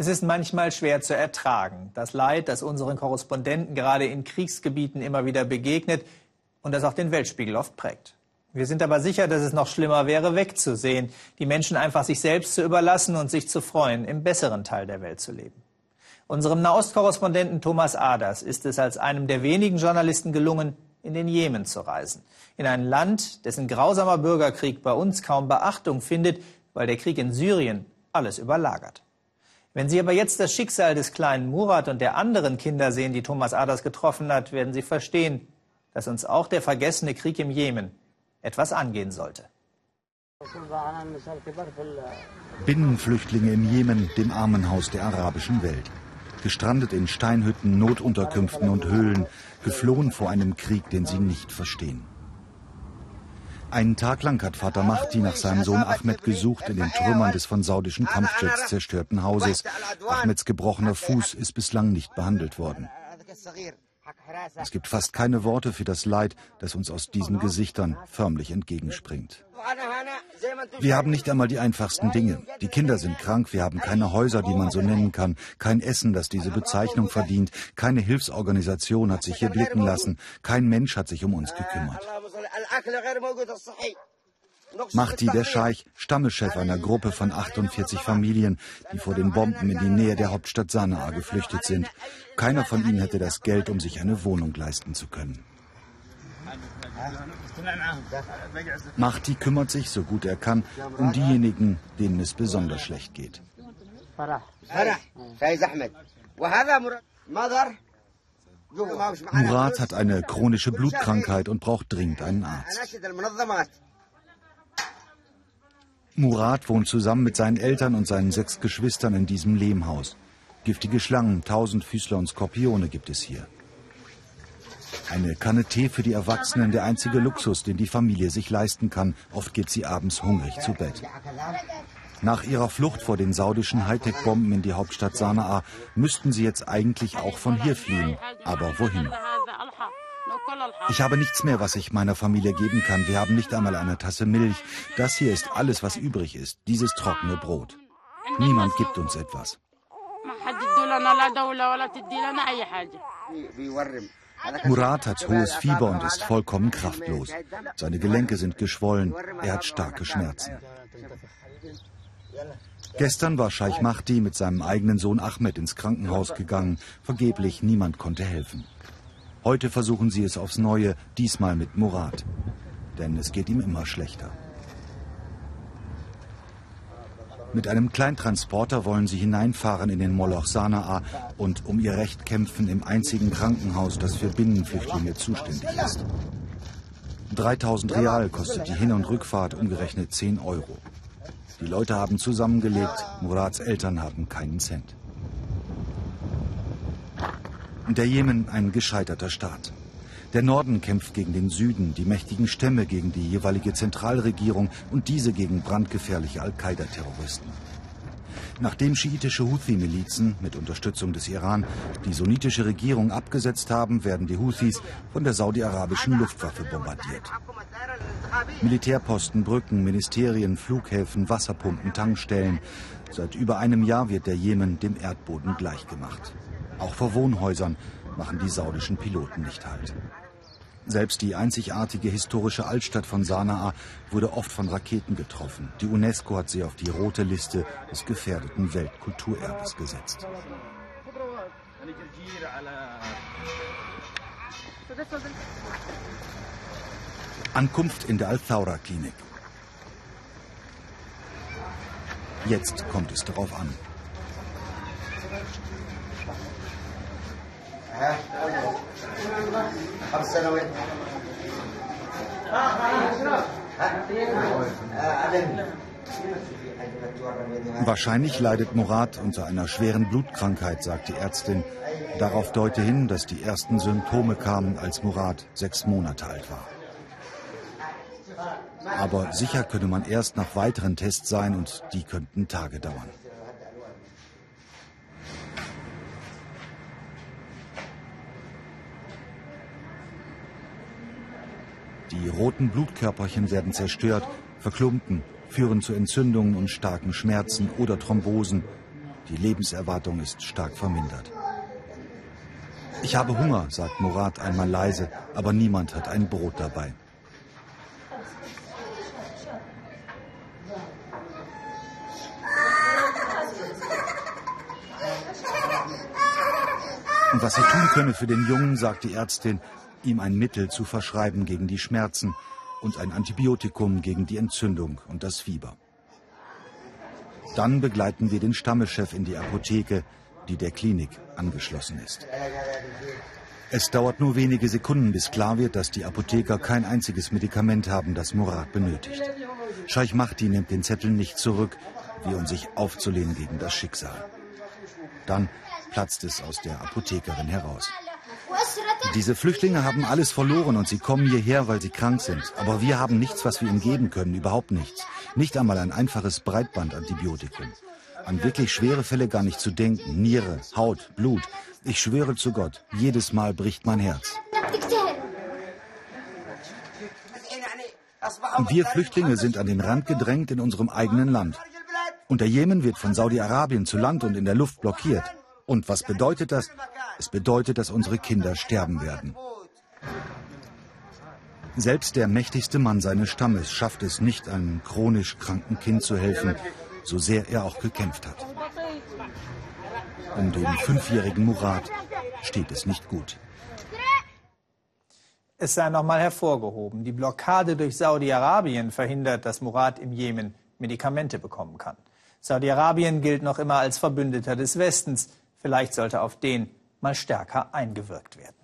Es ist manchmal schwer zu ertragen. Das Leid, das unseren Korrespondenten gerade in Kriegsgebieten immer wieder begegnet und das auch den Weltspiegel oft prägt. Wir sind aber sicher, dass es noch schlimmer wäre, wegzusehen, die Menschen einfach sich selbst zu überlassen und sich zu freuen, im besseren Teil der Welt zu leben. Unserem Nahostkorrespondenten Thomas Aders ist es als einem der wenigen Journalisten gelungen, in den Jemen zu reisen. In ein Land, dessen grausamer Bürgerkrieg bei uns kaum Beachtung findet, weil der Krieg in Syrien alles überlagert. Wenn Sie aber jetzt das Schicksal des kleinen Murat und der anderen Kinder sehen, die Thomas Aders getroffen hat, werden Sie verstehen, dass uns auch der vergessene Krieg im Jemen etwas angehen sollte. Binnenflüchtlinge im Jemen, dem Armenhaus der arabischen Welt. Gestrandet in Steinhütten, Notunterkünften und Höhlen, geflohen vor einem Krieg, den sie nicht verstehen. Einen Tag lang hat Vater Mahdi nach seinem Sohn Ahmed gesucht in den Trümmern des von saudischen Kampfjets zerstörten Hauses. Ahmeds gebrochener Fuß ist bislang nicht behandelt worden. Es gibt fast keine Worte für das Leid, das uns aus diesen Gesichtern förmlich entgegenspringt. Wir haben nicht einmal die einfachsten Dinge. Die Kinder sind krank, wir haben keine Häuser, die man so nennen kann, kein Essen, das diese Bezeichnung verdient, keine Hilfsorganisation hat sich hier blicken lassen, kein Mensch hat sich um uns gekümmert. Mahdi der Scheich, Stammeschef einer Gruppe von 48 Familien, die vor den Bomben in die Nähe der Hauptstadt Sanaa geflüchtet sind. Keiner von ihnen hätte das Geld, um sich eine Wohnung leisten zu können. Mahdi kümmert sich, so gut er kann, um diejenigen, denen es besonders schlecht geht. Murat hat eine chronische Blutkrankheit und braucht dringend einen Arzt. Murat wohnt zusammen mit seinen Eltern und seinen sechs Geschwistern in diesem Lehmhaus. Giftige Schlangen, Tausendfüßler und Skorpione gibt es hier. Eine Kanne Tee für die Erwachsenen, der einzige Luxus, den die Familie sich leisten kann. Oft geht sie abends hungrig zu Bett. Nach ihrer Flucht vor den saudischen Hightech-Bomben in die Hauptstadt Sanaa müssten sie jetzt eigentlich auch von hier fliehen. Aber wohin? Ich habe nichts mehr, was ich meiner Familie geben kann. Wir haben nicht einmal eine Tasse Milch. Das hier ist alles, was übrig ist. Dieses trockene Brot. Niemand gibt uns etwas. Murat hat hohes Fieber und ist vollkommen kraftlos. Seine Gelenke sind geschwollen. Er hat starke Schmerzen. Gestern war Scheich Mahdi mit seinem eigenen Sohn Ahmed ins Krankenhaus gegangen. Vergeblich, niemand konnte helfen. Heute versuchen sie es aufs Neue, diesmal mit Murat. Denn es geht ihm immer schlechter. Mit einem Kleintransporter wollen sie hineinfahren in den Moloch Sanaa und um ihr Recht kämpfen im einzigen Krankenhaus, das für Binnenflüchtlinge zuständig ist. 3000 Real kostet die Hin- und Rückfahrt, umgerechnet 10 Euro. Die Leute haben zusammengelebt, Murats Eltern haben keinen Cent. Der Jemen ein gescheiterter Staat. Der Norden kämpft gegen den Süden, die mächtigen Stämme gegen die jeweilige Zentralregierung und diese gegen brandgefährliche Al-Qaida-Terroristen. Nachdem schiitische Houthi-Milizen mit Unterstützung des Iran die sunnitische Regierung abgesetzt haben, werden die Houthis von der saudi-arabischen Luftwaffe bombardiert. Militärposten, Brücken, Ministerien, Flughäfen, Wasserpumpen, Tankstellen. Seit über einem Jahr wird der Jemen dem Erdboden gleichgemacht. Auch vor Wohnhäusern machen die saudischen Piloten nicht Halt. Selbst die einzigartige historische Altstadt von Sanaa wurde oft von Raketen getroffen. Die UNESCO hat sie auf die rote Liste des gefährdeten Weltkulturerbes gesetzt. Ankunft in der Al-Thawra-Klinik. Jetzt kommt es darauf an. Wahrscheinlich leidet Murat unter einer schweren Blutkrankheit, sagt die Ärztin. Darauf deute hin, dass die ersten Symptome kamen, als Murat sechs Monate alt war. Aber sicher könne man erst nach weiteren Tests sein und die könnten Tage dauern. Die roten Blutkörperchen werden zerstört, verklumpen, führen zu Entzündungen und starken Schmerzen oder Thrombosen. Die Lebenserwartung ist stark vermindert. Ich habe Hunger, sagt Murat einmal leise, aber niemand hat ein Brot dabei. Und was sie tun könne für den Jungen, sagt die Ärztin, ihm ein Mittel zu verschreiben gegen die Schmerzen und ein Antibiotikum gegen die Entzündung und das Fieber. Dann begleiten wir den Stammeschef in die Apotheke, die der Klinik angeschlossen ist. Es dauert nur wenige Sekunden, bis klar wird, dass die Apotheker kein einziges Medikament haben, das Murat benötigt. Scheich Mahdi nimmt den Zettel nicht zurück, wie um sich aufzulehnen gegen das Schicksal. Dann platzt es aus der Apothekerin heraus. Diese Flüchtlinge haben alles verloren und sie kommen hierher, weil sie krank sind. Aber wir haben nichts, was wir ihnen geben können, überhaupt nichts. Nicht einmal ein einfaches Breitbandantibiotikum. An wirklich schwere Fälle gar nicht zu denken. Niere, Haut, Blut. Ich schwöre zu Gott, jedes Mal bricht mein Herz. Wir Flüchtlinge sind an den Rand gedrängt in unserem eigenen Land. Und der Jemen wird von Saudi-Arabien zu Land und in der Luft blockiert. Und was bedeutet das? Es bedeutet, dass unsere Kinder sterben werden. Selbst der mächtigste Mann seines Stammes schafft es nicht, einem chronisch kranken Kind zu helfen, so sehr er auch gekämpft hat. Um den fünfjährigen Murat steht es nicht gut. Es sei nochmal hervorgehoben, die Blockade durch Saudi-Arabien verhindert, dass Murat im Jemen Medikamente bekommen kann. Saudi-Arabien gilt noch immer als Verbündeter des Westens. Vielleicht sollte auf den mal stärker eingewirkt werden.